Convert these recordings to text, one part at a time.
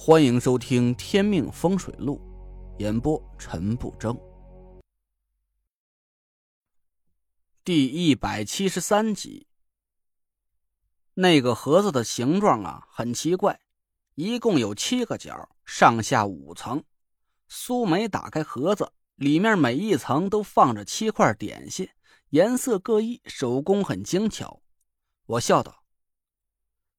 欢迎收听《天命风水录》，演播陈不争。第一百七十三集。那个盒子的形状啊，很奇怪，一共有七个角，上下五层。苏梅打开盒子，里面每一层都放着七块点心，颜色各异，手工很精巧。我笑道：“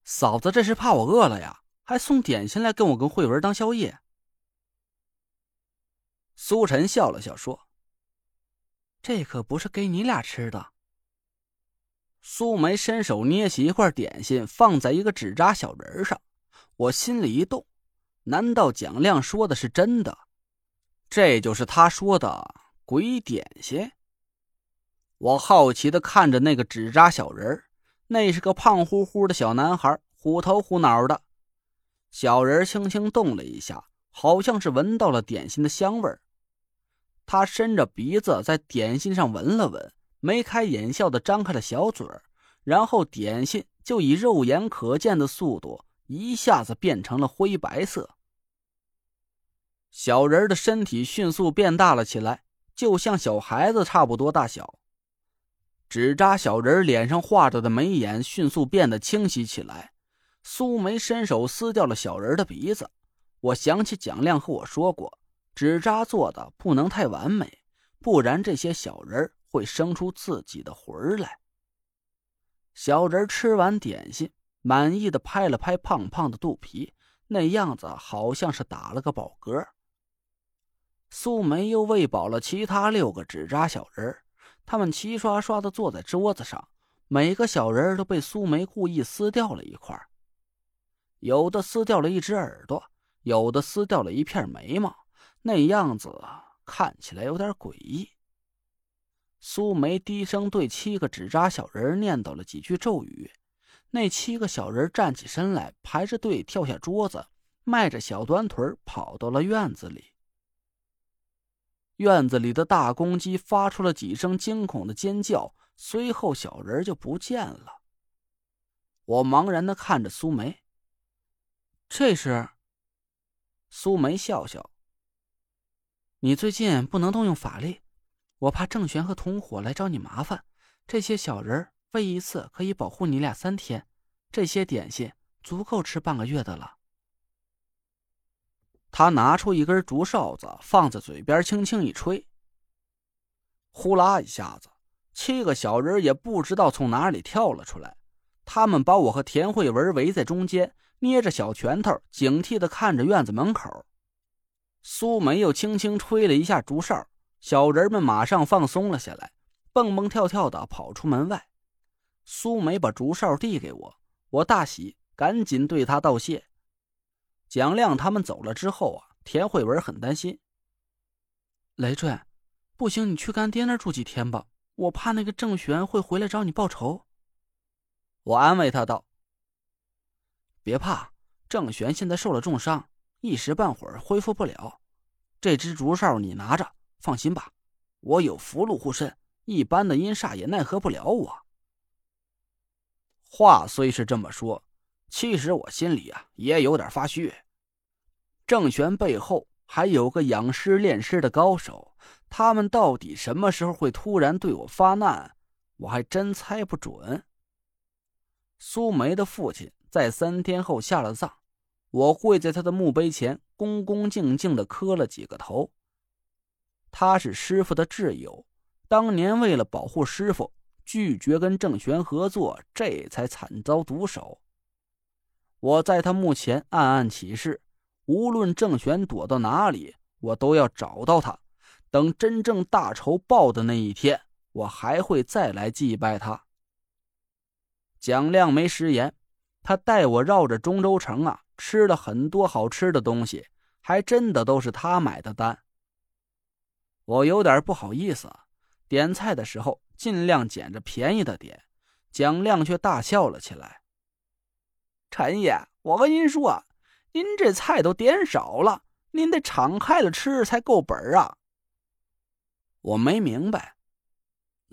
嫂子，这是怕我饿了呀？”还送点心来跟我跟慧文当宵夜。苏晨笑了笑说：“这可不是给你俩吃的。”苏梅伸手捏起一块点心，放在一个纸扎小人上。我心里一动，难道蒋亮说的是真的？这就是他说的鬼点心？我好奇的看着那个纸扎小人那是个胖乎乎的小男孩，虎头虎脑的。小人轻轻动了一下，好像是闻到了点心的香味儿。他伸着鼻子在点心上闻了闻，眉开眼笑的张开了小嘴儿，然后点心就以肉眼可见的速度一下子变成了灰白色。小人的身体迅速变大了起来，就像小孩子差不多大小。纸扎小人脸上画着的眉眼迅速变得清晰起来。苏梅伸手撕掉了小人的鼻子。我想起蒋亮和我说过，纸扎做的不能太完美，不然这些小人会生出自己的魂来。小人吃完点心，满意的拍了拍胖胖的肚皮，那样子好像是打了个饱嗝。苏梅又喂饱了其他六个纸扎小人，他们齐刷刷的坐在桌子上，每个小人都被苏梅故意撕掉了一块。有的撕掉了一只耳朵，有的撕掉了一片眉毛，那样子看起来有点诡异。苏梅低声对七个纸扎小人念叨了几句咒语，那七个小人站起身来，排着队跳下桌子，迈着小短腿跑到了院子里。院子里的大公鸡发出了几声惊恐的尖叫，随后小人就不见了。我茫然的看着苏梅。这是。苏梅笑笑。你最近不能动用法力，我怕郑玄和同伙来找你麻烦。这些小人喂一次可以保护你俩三天，这些点心足够吃半个月的了。他拿出一根竹哨子，放在嘴边，轻轻一吹，呼啦一下子，七个小人也不知道从哪里跳了出来，他们把我和田慧文围在中间。捏着小拳头，警惕的看着院子门口。苏梅又轻轻吹了一下竹哨，小人们马上放松了下来，蹦蹦跳跳的跑出门外。苏梅把竹哨递给我，我大喜，赶紧对他道谢。蒋亮他们走了之后啊，田慧文很担心。雷震，不行，你去干爹那儿住几天吧，我怕那个郑玄会回来找你报仇。我安慰他道。别怕，郑玄现在受了重伤，一时半会儿恢复不了。这支竹哨你拿着，放心吧，我有符箓护身，一般的阴煞也奈何不了我。话虽是这么说，其实我心里啊也有点发虚。郑玄背后还有个养尸炼尸的高手，他们到底什么时候会突然对我发难，我还真猜不准。苏梅的父亲。在三天后下了葬，我跪在他的墓碑前，恭恭敬敬的磕了几个头。他是师傅的挚友，当年为了保护师傅，拒绝跟郑玄合作，这才惨遭毒手。我在他墓前暗暗起誓，无论郑玄躲到哪里，我都要找到他。等真正大仇报的那一天，我还会再来祭拜他。蒋亮没食言。他带我绕着中州城啊，吃了很多好吃的东西，还真的都是他买的单。我有点不好意思，点菜的时候尽量捡着便宜的点。蒋亮却大笑了起来：“陈爷，我跟您说，您这菜都点少了，您得敞开了吃才够本啊。”我没明白，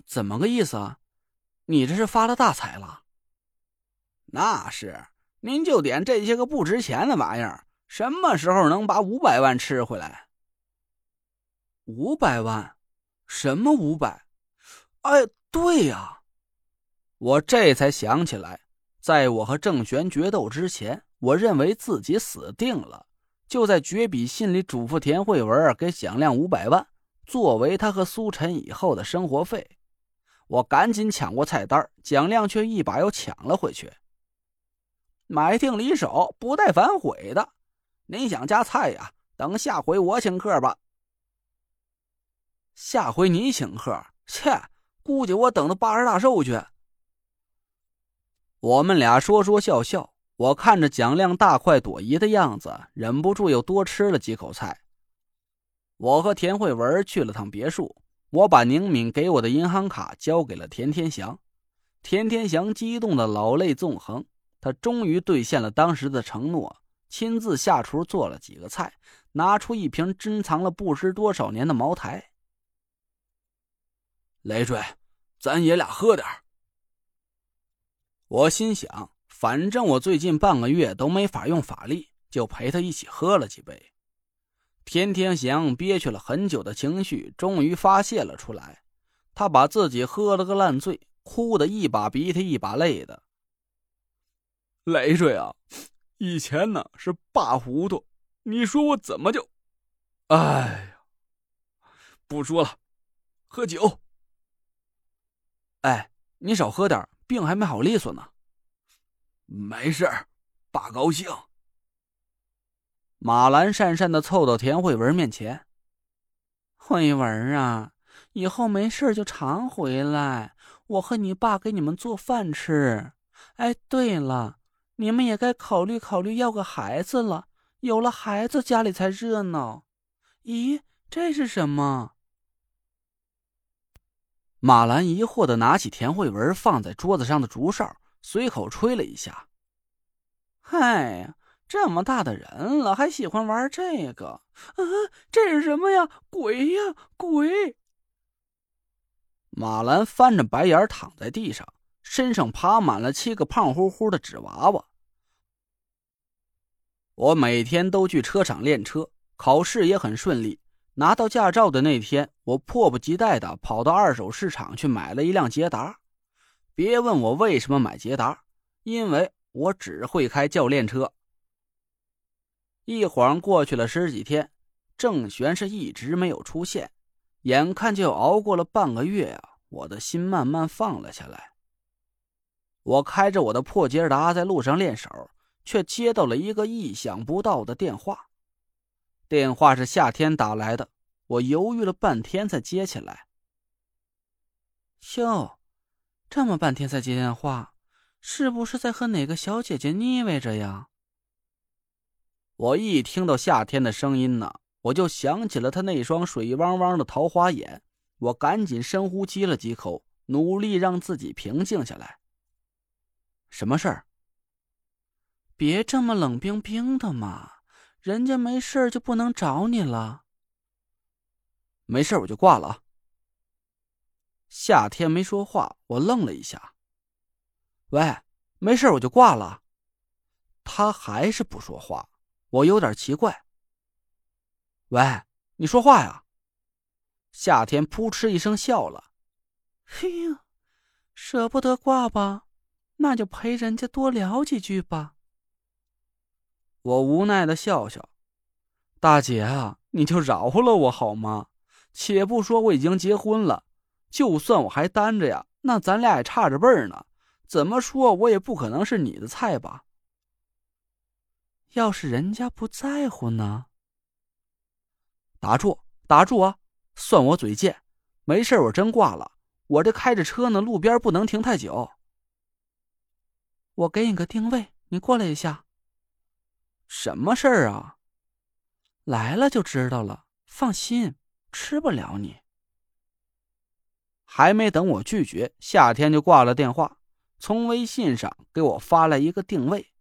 怎么个意思啊？你这是发了大财了？那是，您就点这些个不值钱的玩意儿，什么时候能把五百万吃回来？五百万？什么五百？哎，对呀，我这才想起来，在我和郑玄决斗之前，我认为自己死定了，就在绝笔信里嘱咐田慧文给蒋亮五百万，作为他和苏晨以后的生活费。我赶紧抢过菜单，蒋亮却一把又抢了回去。买定离手，不带反悔的。您想加菜呀？等下回我请客吧。下回你请客？切，估计我等到八十大寿去。我们俩说说笑笑，我看着蒋亮大快朵颐的样子，忍不住又多吃了几口菜。我和田慧文去了趟别墅，我把宁敏给我的银行卡交给了田天祥，田天祥激动的老泪纵横。他终于兑现了当时的承诺，亲自下厨做了几个菜，拿出一瓶珍藏了不知多少年的茅台。累赘，咱爷俩喝点我心想，反正我最近半个月都没法用法力，就陪他一起喝了几杯。天天祥憋屈了很久的情绪终于发泄了出来，他把自己喝了个烂醉，哭得一把鼻涕一把泪的。累赘啊！以前呢是爸糊涂，你说我怎么就……哎呀，不说了，喝酒。哎，你少喝点，病还没好利索呢。没事爸高兴。马兰讪讪的凑到田慧文面前：“慧文啊，以后没事就常回来，我和你爸给你们做饭吃。哎，对了。”你们也该考虑考虑要个孩子了，有了孩子家里才热闹。咦，这是什么？马兰疑惑的拿起田慧文放在桌子上的竹哨，随口吹了一下。嗨，这么大的人了，还喜欢玩这个？啊，这是什么呀？鬼呀，鬼！马兰翻着白眼躺在地上。身上爬满了七个胖乎乎的纸娃娃。我每天都去车厂练车，考试也很顺利。拿到驾照的那天，我迫不及待的跑到二手市场去买了一辆捷达。别问我为什么买捷达，因为我只会开教练车。一晃过去了十几天，郑玄是一直没有出现，眼看就熬过了半个月啊，我的心慢慢放了下来。我开着我的破捷达在路上练手，却接到了一个意想不到的电话。电话是夏天打来的，我犹豫了半天才接起来。哟，这么半天才接电话，是不是在和哪个小姐姐腻歪着呀？我一听到夏天的声音呢，我就想起了他那双水汪汪的桃花眼，我赶紧深呼吸了几口，努力让自己平静下来。什么事儿？别这么冷冰冰的嘛！人家没事就不能找你了。没事我就挂了。夏天没说话，我愣了一下。喂，没事我就挂了。他还是不说话，我有点奇怪。喂，你说话呀！夏天扑哧一声笑了。嘿呀，舍不得挂吧？那就陪人家多聊几句吧。我无奈的笑笑，大姐啊，你就饶了我好吗？且不说我已经结婚了，就算我还单着呀，那咱俩也差着辈儿呢。怎么说我也不可能是你的菜吧？要是人家不在乎呢？打住，打住啊！算我嘴贱，没事，我真挂了。我这开着车呢，路边不能停太久。我给你个定位，你过来一下。什么事儿啊？来了就知道了。放心，吃不了你。还没等我拒绝，夏天就挂了电话，从微信上给我发来一个定位。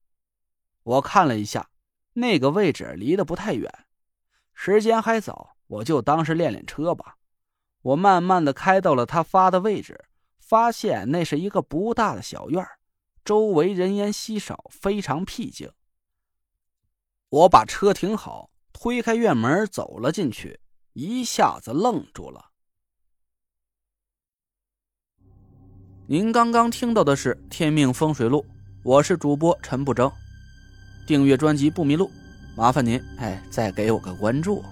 我看了一下，那个位置离得不太远，时间还早，我就当是练练车吧。我慢慢的开到了他发的位置，发现那是一个不大的小院儿。周围人烟稀少，非常僻静。我把车停好，推开院门走了进去，一下子愣住了。您刚刚听到的是《天命风水录》，我是主播陈不争。订阅专辑不迷路，麻烦您哎，再给我个关注。